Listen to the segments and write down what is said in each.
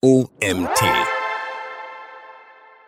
OMT.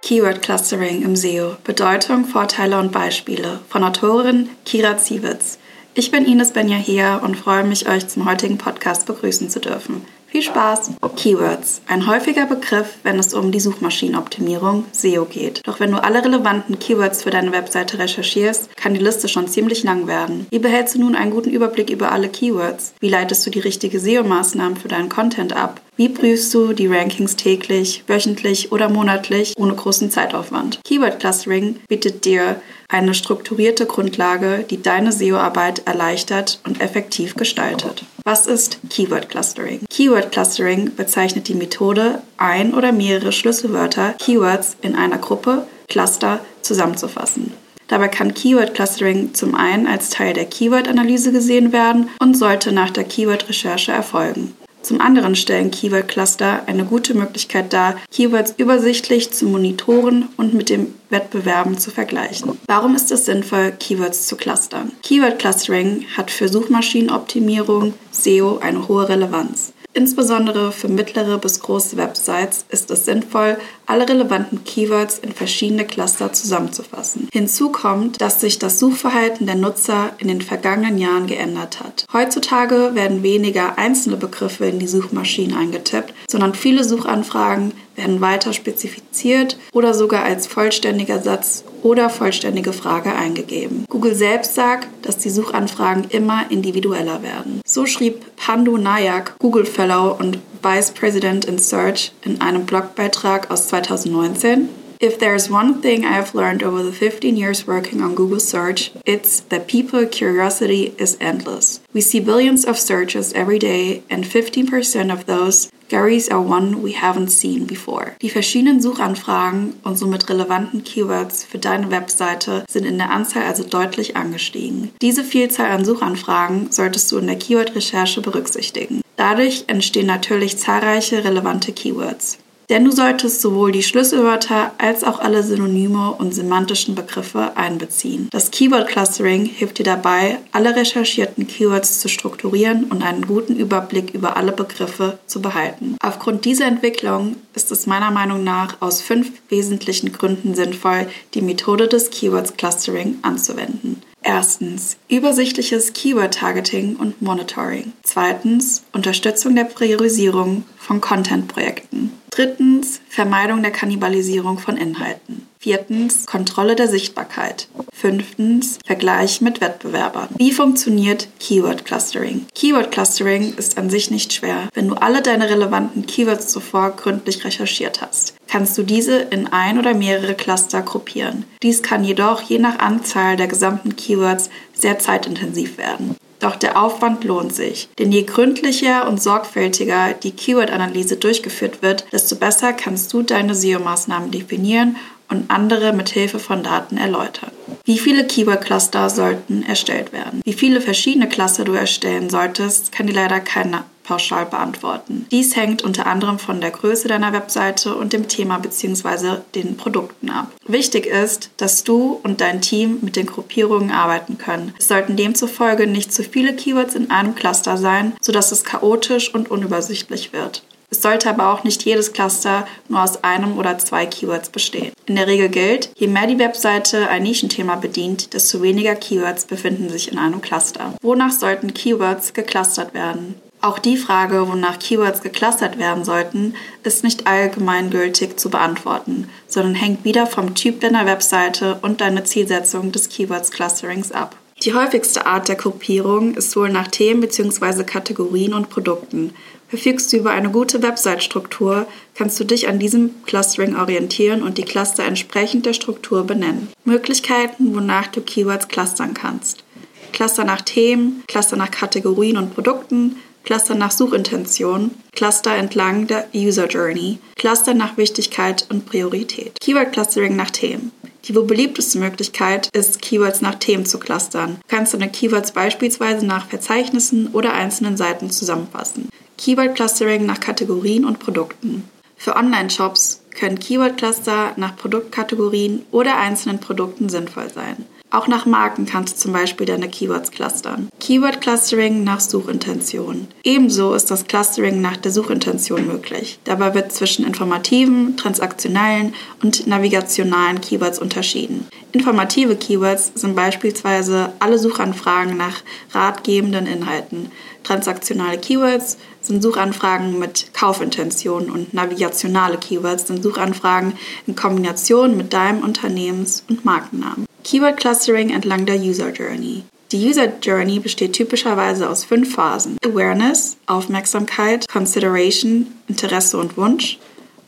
Keyword Clustering im SEO. Bedeutung, Vorteile und Beispiele von Autorin Kira Ziewitz. Ich bin Ines Benjahea und freue mich, euch zum heutigen Podcast begrüßen zu dürfen. Viel Spaß! Keywords. Ein häufiger Begriff, wenn es um die Suchmaschinenoptimierung SEO geht. Doch wenn du alle relevanten Keywords für deine Webseite recherchierst, kann die Liste schon ziemlich lang werden. Wie behältst du nun einen guten Überblick über alle Keywords? Wie leitest du die richtige SEO-Maßnahmen für deinen Content ab? Wie prüfst du die Rankings täglich, wöchentlich oder monatlich ohne großen Zeitaufwand? Keyword Clustering bietet dir eine strukturierte Grundlage, die deine SEO-Arbeit erleichtert und effektiv gestaltet. Was ist Keyword Clustering? Keyword Clustering bezeichnet die Methode, ein oder mehrere Schlüsselwörter, Keywords in einer Gruppe, Cluster zusammenzufassen. Dabei kann Keyword Clustering zum einen als Teil der Keyword-Analyse gesehen werden und sollte nach der Keyword-Recherche erfolgen. Zum anderen stellen Keyword Cluster eine gute Möglichkeit dar, Keywords übersichtlich zu monitoren und mit den Wettbewerben zu vergleichen. Warum ist es sinnvoll, Keywords zu clustern? Keyword Clustering hat für Suchmaschinenoptimierung, SEO eine hohe Relevanz. Insbesondere für mittlere bis große Websites ist es sinnvoll, alle relevanten Keywords in verschiedene Cluster zusammenzufassen. Hinzu kommt, dass sich das Suchverhalten der Nutzer in den vergangenen Jahren geändert hat. Heutzutage werden weniger einzelne Begriffe in die Suchmaschinen eingetippt, sondern viele Suchanfragen werden weiter spezifiziert oder sogar als vollständiger Satz oder vollständige Frage eingegeben. Google selbst sagt, dass die Suchanfragen immer individueller werden. So schrieb Pandu Nayak, Google Fellow und Vice President in Search in einem Blogbeitrag aus 2019. If there's one thing I have learned over the 15 years working on Google Search, it's that people curiosity is endless. We see billions of searches every day, and 15% of those Garys are one we haven't seen before. Die verschiedenen Suchanfragen und somit relevanten Keywords für deine Webseite sind in der Anzahl also deutlich angestiegen. Diese Vielzahl an Suchanfragen solltest du in der Keyword-Recherche berücksichtigen. Dadurch entstehen natürlich zahlreiche relevante Keywords. Denn du solltest sowohl die Schlüsselwörter als auch alle Synonyme und semantischen Begriffe einbeziehen. Das Keyword Clustering hilft dir dabei, alle recherchierten Keywords zu strukturieren und einen guten Überblick über alle Begriffe zu behalten. Aufgrund dieser Entwicklung ist es meiner Meinung nach aus fünf wesentlichen Gründen sinnvoll, die Methode des Keywords Clustering anzuwenden. Erstens übersichtliches Keyword-Targeting und Monitoring. Zweitens Unterstützung der Priorisierung von Content-Projekten. Drittens Vermeidung der Kannibalisierung von Inhalten. Viertens Kontrolle der Sichtbarkeit. Fünftens Vergleich mit Wettbewerbern. Wie funktioniert Keyword Clustering? Keyword Clustering ist an sich nicht schwer. Wenn du alle deine relevanten Keywords zuvor gründlich recherchiert hast, kannst du diese in ein oder mehrere Cluster gruppieren. Dies kann jedoch je nach Anzahl der gesamten Keywords sehr zeitintensiv werden. Doch der Aufwand lohnt sich, denn je gründlicher und sorgfältiger die Keyword-Analyse durchgeführt wird, desto besser kannst du deine SEO-Maßnahmen definieren und andere mit Hilfe von Daten erläutern. Wie viele Keyword-Cluster sollten erstellt werden? Wie viele verschiedene Cluster du erstellen solltest, kann dir leider keiner pauschal beantworten. Dies hängt unter anderem von der Größe deiner Webseite und dem Thema bzw. den Produkten ab. Wichtig ist, dass du und dein Team mit den Gruppierungen arbeiten können. Es sollten demzufolge nicht zu viele Keywords in einem Cluster sein, sodass es chaotisch und unübersichtlich wird. Es sollte aber auch nicht jedes Cluster nur aus einem oder zwei Keywords bestehen. In der Regel gilt, je mehr die Webseite ein Nischenthema bedient, desto weniger Keywords befinden sich in einem Cluster. Wonach sollten Keywords geclustert werden? Auch die Frage, wonach Keywords geclustert werden sollten, ist nicht allgemeingültig zu beantworten, sondern hängt wieder vom Typ deiner Webseite und deiner Zielsetzung des Keywords Clusterings ab. Die häufigste Art der Gruppierung ist wohl nach Themen bzw. Kategorien und Produkten. Verfügst du über eine gute Website-Struktur, kannst du dich an diesem Clustering orientieren und die Cluster entsprechend der Struktur benennen. Möglichkeiten, wonach du Keywords clustern kannst. Cluster nach Themen, Cluster nach Kategorien und Produkten, Cluster nach Suchintention, Cluster entlang der User Journey, Cluster nach Wichtigkeit und Priorität. Keyword Clustering nach Themen. Die wohl beliebteste Möglichkeit ist, Keywords nach Themen zu clustern. Du kannst deine Keywords beispielsweise nach Verzeichnissen oder einzelnen Seiten zusammenfassen. Keyword Clustering nach Kategorien und Produkten. Für Online-Shops können Keyword-Cluster nach Produktkategorien oder einzelnen Produkten sinnvoll sein. Auch nach Marken kannst du zum Beispiel deine Keywords clustern. Keyword Clustering nach Suchintention. Ebenso ist das Clustering nach der Suchintention möglich. Dabei wird zwischen informativen, transaktionellen und navigationalen Keywords unterschieden. Informative Keywords sind beispielsweise alle Suchanfragen nach ratgebenden Inhalten. Transaktionale Keywords sind Suchanfragen mit Kaufintention und navigationale Keywords sind Suchanfragen in Kombination mit deinem Unternehmens- und Markennamen. Keyword Clustering entlang der User Journey. Die User Journey besteht typischerweise aus fünf Phasen. Awareness, Aufmerksamkeit, Consideration, Interesse und Wunsch,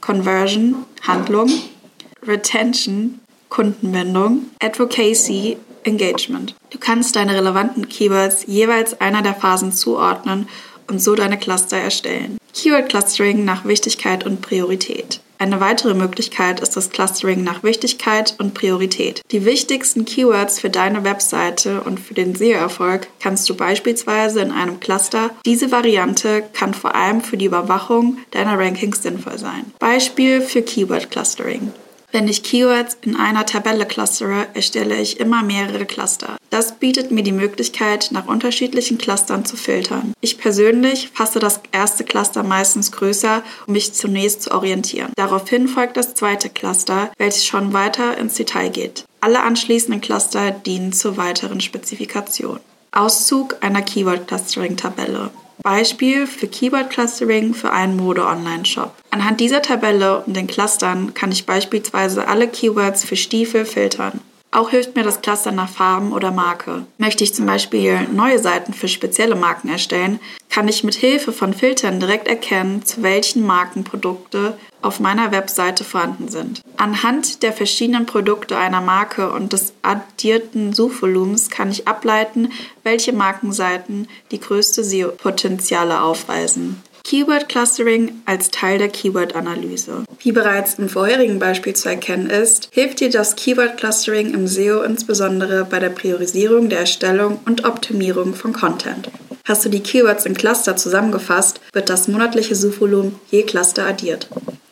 Conversion, Handlung, Retention, Kundenbindung, Advocacy, Engagement. Du kannst deine relevanten Keywords jeweils einer der Phasen zuordnen und so deine Cluster erstellen. Keyword Clustering nach Wichtigkeit und Priorität. Eine weitere Möglichkeit ist das Clustering nach Wichtigkeit und Priorität. Die wichtigsten Keywords für deine Webseite und für den SEO-Erfolg kannst du beispielsweise in einem Cluster. Diese Variante kann vor allem für die Überwachung deiner Rankings sinnvoll sein. Beispiel für Keyword Clustering. Wenn ich Keywords in einer Tabelle clustere, erstelle ich immer mehrere Cluster. Das bietet mir die Möglichkeit, nach unterschiedlichen Clustern zu filtern. Ich persönlich fasse das erste Cluster meistens größer, um mich zunächst zu orientieren. Daraufhin folgt das zweite Cluster, welches schon weiter ins Detail geht. Alle anschließenden Cluster dienen zur weiteren Spezifikation. Auszug einer Keyword Clustering Tabelle. Beispiel für Keyword Clustering für einen Mode-Online-Shop. Anhand dieser Tabelle und den Clustern kann ich beispielsweise alle Keywords für Stiefel filtern. Auch hilft mir das Cluster nach Farben oder Marke. Möchte ich zum Beispiel neue Seiten für spezielle Marken erstellen, kann ich mit Hilfe von Filtern direkt erkennen, zu welchen Marken Produkte auf meiner Webseite vorhanden sind. Anhand der verschiedenen Produkte einer Marke und des addierten Suchvolumens kann ich ableiten, welche Markenseiten die größte SEO-Potenziale aufweisen. Keyword Clustering als Teil der Keyword-Analyse. Wie bereits im vorherigen Beispiel zu erkennen ist, hilft dir das Keyword Clustering im SEO insbesondere bei der Priorisierung der Erstellung und Optimierung von Content. Hast du die Keywords in Cluster zusammengefasst, wird das monatliche Suchvolumen je Cluster addiert.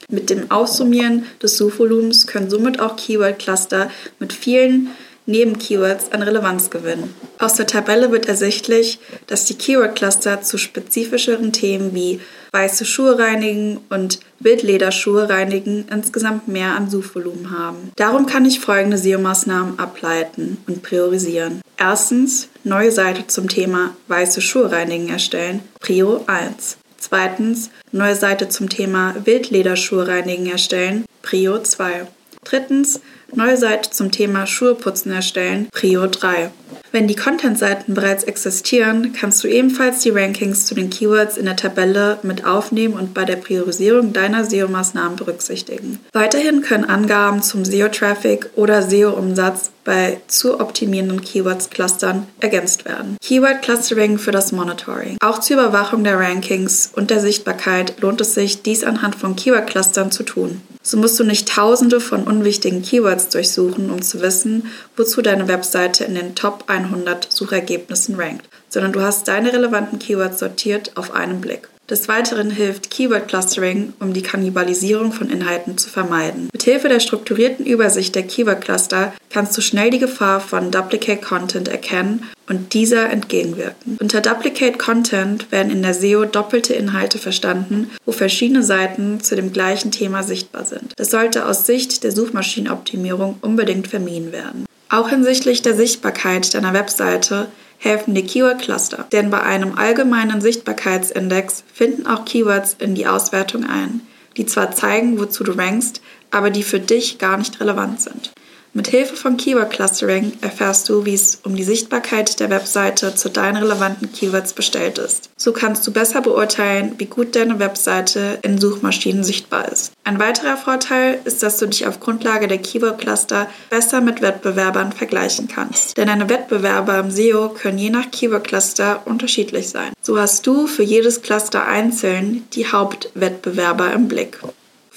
Mit dem Aussummieren des Suchvolumens können somit auch Keyword-Cluster mit vielen Neben-Keywords an Relevanz gewinnen. Aus der Tabelle wird ersichtlich, dass die Keyword-Cluster zu spezifischeren Themen wie weiße Schuhe reinigen und Wildlederschuhe reinigen insgesamt mehr an Suchvolumen haben. Darum kann ich folgende SEO-Maßnahmen ableiten und priorisieren. Erstens, neue Seite zum Thema weiße Schuhe reinigen erstellen, Prio 1. Zweitens, neue Seite zum Thema Wildlederschuhe reinigen erstellen, Prio 2. Drittens, neue Seite zum Thema Schuhe putzen erstellen, Prio 3. Wenn die Content-Seiten bereits existieren, kannst du ebenfalls die Rankings zu den Keywords in der Tabelle mit aufnehmen und bei der Priorisierung deiner SEO-Maßnahmen berücksichtigen. Weiterhin können Angaben zum SEO-Traffic oder SEO-Umsatz bei zu optimierenden Keywords-Clustern ergänzt werden. Keyword-Clustering für das Monitoring. Auch zur Überwachung der Rankings und der Sichtbarkeit lohnt es sich, dies anhand von Keyword-Clustern zu tun. So musst du nicht tausende von unwichtigen Keywords durchsuchen, um zu wissen, wozu deine Webseite in den Top 100 Suchergebnissen rankt, sondern du hast deine relevanten Keywords sortiert auf einen Blick. Des Weiteren hilft Keyword Clustering, um die Kannibalisierung von Inhalten zu vermeiden. Mithilfe der strukturierten Übersicht der Keyword Cluster kannst du schnell die Gefahr von Duplicate Content erkennen und dieser entgegenwirken. Unter Duplicate Content werden in der SEO doppelte Inhalte verstanden, wo verschiedene Seiten zu dem gleichen Thema sichtbar sind. Das sollte aus Sicht der Suchmaschinenoptimierung unbedingt vermieden werden. Auch hinsichtlich der Sichtbarkeit deiner Webseite helfen die Keyword Cluster, denn bei einem allgemeinen Sichtbarkeitsindex finden auch Keywords in die Auswertung ein, die zwar zeigen, wozu du rankst, aber die für dich gar nicht relevant sind. Mit Hilfe von Keyword Clustering erfährst du, wie es um die Sichtbarkeit der Webseite zu deinen relevanten Keywords bestellt ist. So kannst du besser beurteilen, wie gut deine Webseite in Suchmaschinen sichtbar ist. Ein weiterer Vorteil ist, dass du dich auf Grundlage der Keyword Cluster besser mit Wettbewerbern vergleichen kannst. Denn deine Wettbewerber im SEO können je nach Keyword Cluster unterschiedlich sein. So hast du für jedes Cluster einzeln die Hauptwettbewerber im Blick.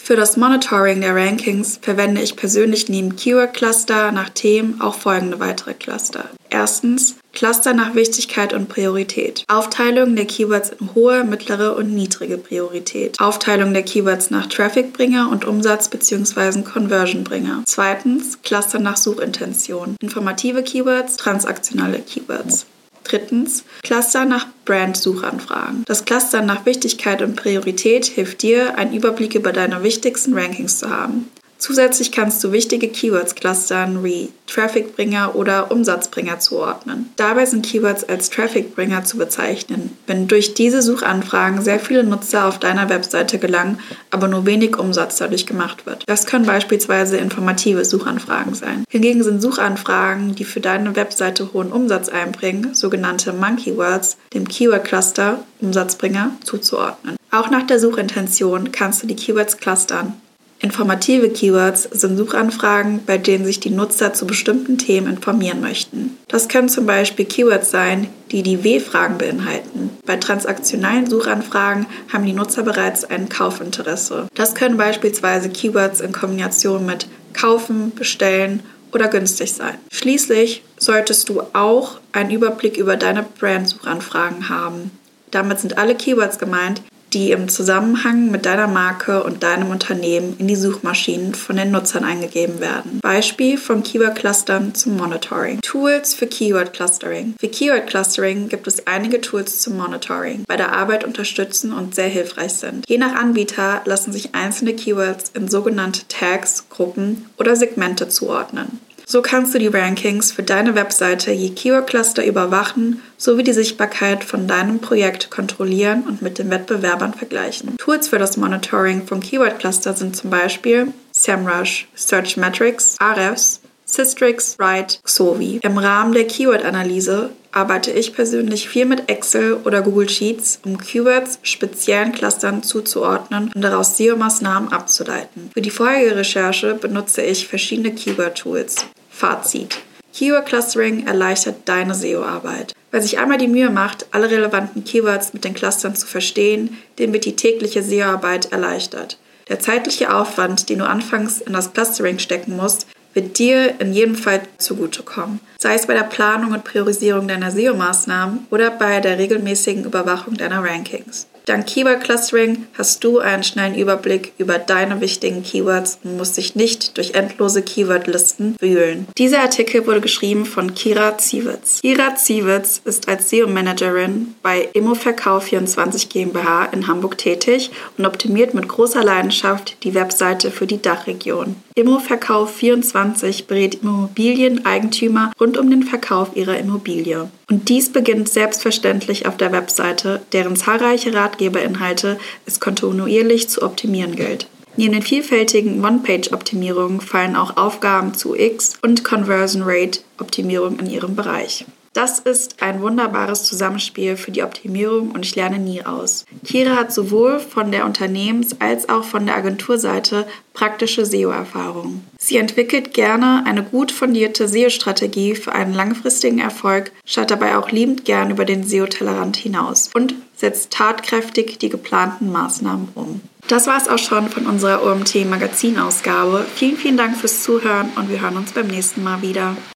Für das Monitoring der Rankings verwende ich persönlich neben Keyword Cluster nach Themen auch folgende weitere Cluster. Erstens Cluster nach Wichtigkeit und Priorität. Aufteilung der Keywords in hohe, mittlere und niedrige Priorität. Aufteilung der Keywords nach Trafficbringer und Umsatz bzw. Conversionbringer. Zweitens Cluster nach Suchintention. Informative Keywords, transaktionale Keywords. Drittens, Cluster nach Brand-Suchanfragen. Das Cluster nach Wichtigkeit und Priorität hilft dir, einen Überblick über deine wichtigsten Rankings zu haben. Zusätzlich kannst du wichtige Keywords clustern wie Trafficbringer oder Umsatzbringer zuordnen. Dabei sind Keywords als Trafficbringer zu bezeichnen, wenn durch diese Suchanfragen sehr viele Nutzer auf deiner Webseite gelangen, aber nur wenig Umsatz dadurch gemacht wird. Das können beispielsweise informative Suchanfragen sein. Hingegen sind Suchanfragen, die für deine Webseite hohen Umsatz einbringen, sogenannte Monkey Words, dem Keyword Cluster Umsatzbringer zuzuordnen. Auch nach der Suchintention kannst du die Keywords clustern. Informative Keywords sind Suchanfragen, bei denen sich die Nutzer zu bestimmten Themen informieren möchten. Das können zum Beispiel Keywords sein, die die W-Fragen beinhalten. Bei transaktionalen Suchanfragen haben die Nutzer bereits ein Kaufinteresse. Das können beispielsweise Keywords in Kombination mit kaufen, bestellen oder günstig sein. Schließlich solltest du auch einen Überblick über deine Brand-Suchanfragen haben. Damit sind alle Keywords gemeint, die im Zusammenhang mit deiner Marke und deinem Unternehmen in die Suchmaschinen von den Nutzern eingegeben werden. Beispiel von Keyword-Clustern zum Monitoring. Tools für Keyword-Clustering. Für Keyword-Clustering gibt es einige Tools zum Monitoring, bei der Arbeit unterstützen und sehr hilfreich sind. Je nach Anbieter lassen sich einzelne Keywords in sogenannte Tags, Gruppen oder Segmente zuordnen. So kannst du die Rankings für deine Webseite je Keyword-Cluster überwachen sowie die Sichtbarkeit von deinem Projekt kontrollieren und mit den Wettbewerbern vergleichen. Tools für das Monitoring von Keyword-Cluster sind zum Beispiel SEMrush, Searchmetrics, Ahrefs, Systrix, Write, Xovi. Im Rahmen der Keyword-Analyse arbeite ich persönlich viel mit Excel oder Google Sheets, um Keywords speziellen Clustern zuzuordnen und daraus SEO-Maßnahmen abzuleiten. Für die vorherige Recherche benutze ich verschiedene Keyword-Tools. Fazit. Keyword Clustering erleichtert deine SEO-Arbeit. Wer sich einmal die Mühe macht, alle relevanten Keywords mit den Clustern zu verstehen, dem wird die tägliche SEO-Arbeit erleichtert. Der zeitliche Aufwand, den du anfangs in das Clustering stecken musst, wird dir in jedem Fall zugutekommen. Sei es bei der Planung und Priorisierung deiner SEO-Maßnahmen oder bei der regelmäßigen Überwachung deiner Rankings. Dank Keyword Clustering hast du einen schnellen Überblick über deine wichtigen Keywords und musst dich nicht durch endlose Keywordlisten wühlen. Dieser Artikel wurde geschrieben von Kira Ziewitz. Kira Ziewitz ist als SEO-Managerin bei Immoverkauf24 GmbH in Hamburg tätig und optimiert mit großer Leidenschaft die Webseite für die Dachregion. Immoverkauf24 berät Immobilieneigentümer rund um den Verkauf ihrer Immobilie. Und dies beginnt selbstverständlich auf der Webseite, deren zahlreiche Ratgeberinhalte es kontinuierlich zu optimieren gilt. Neben den vielfältigen One-Page-Optimierungen fallen auch Aufgaben zu X- und Conversion Rate-Optimierung in ihrem Bereich. Das ist ein wunderbares Zusammenspiel für die Optimierung und ich lerne nie aus. Kira hat sowohl von der Unternehmens- als auch von der Agenturseite praktische SEO-Erfahrung. Sie entwickelt gerne eine gut fundierte SEO-Strategie für einen langfristigen Erfolg, schaut dabei auch liebend gern über den SEO-Tellerrand hinaus und setzt tatkräftig die geplanten Maßnahmen um. Das war es auch schon von unserer OMT Magazinausgabe. Vielen, vielen Dank fürs Zuhören und wir hören uns beim nächsten Mal wieder.